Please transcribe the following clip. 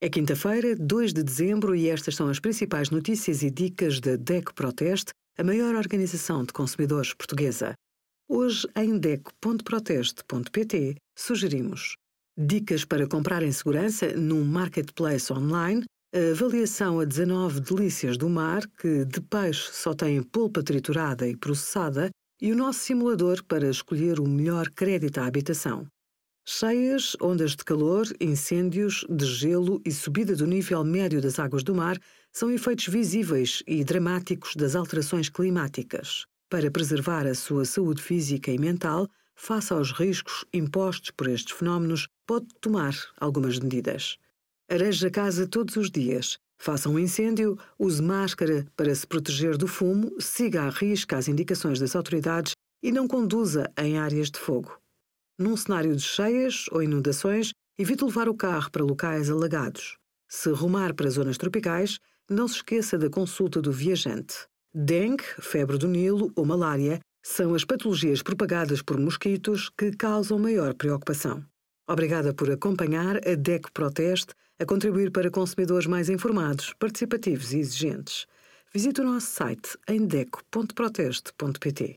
É quinta-feira, 2 de dezembro, e estas são as principais notícias e dicas da DECO Proteste, a maior organização de consumidores portuguesa. Hoje, em DECO.proteste.pt, sugerimos dicas para comprar em segurança num marketplace online, a avaliação a 19 delícias do mar, que de peixe só tem polpa triturada e processada, e o nosso simulador para escolher o melhor crédito à habitação. Cheias, ondas de calor, incêndios, de gelo e subida do nível médio das águas do mar são efeitos visíveis e dramáticos das alterações climáticas. Para preservar a sua saúde física e mental, face aos riscos impostos por estes fenómenos, pode tomar algumas medidas. Areje a casa todos os dias. Faça um incêndio, use máscara para se proteger do fumo, siga à risca as indicações das autoridades e não conduza em áreas de fogo. Num cenário de cheias ou inundações, evite levar o carro para locais alagados. Se rumar para zonas tropicais, não se esqueça da consulta do viajante. Dengue, febre do Nilo ou malária são as patologias propagadas por mosquitos que causam maior preocupação. Obrigada por acompanhar a DECO Proteste a contribuir para consumidores mais informados, participativos e exigentes. Visite o nosso site em deco.proteste.pt.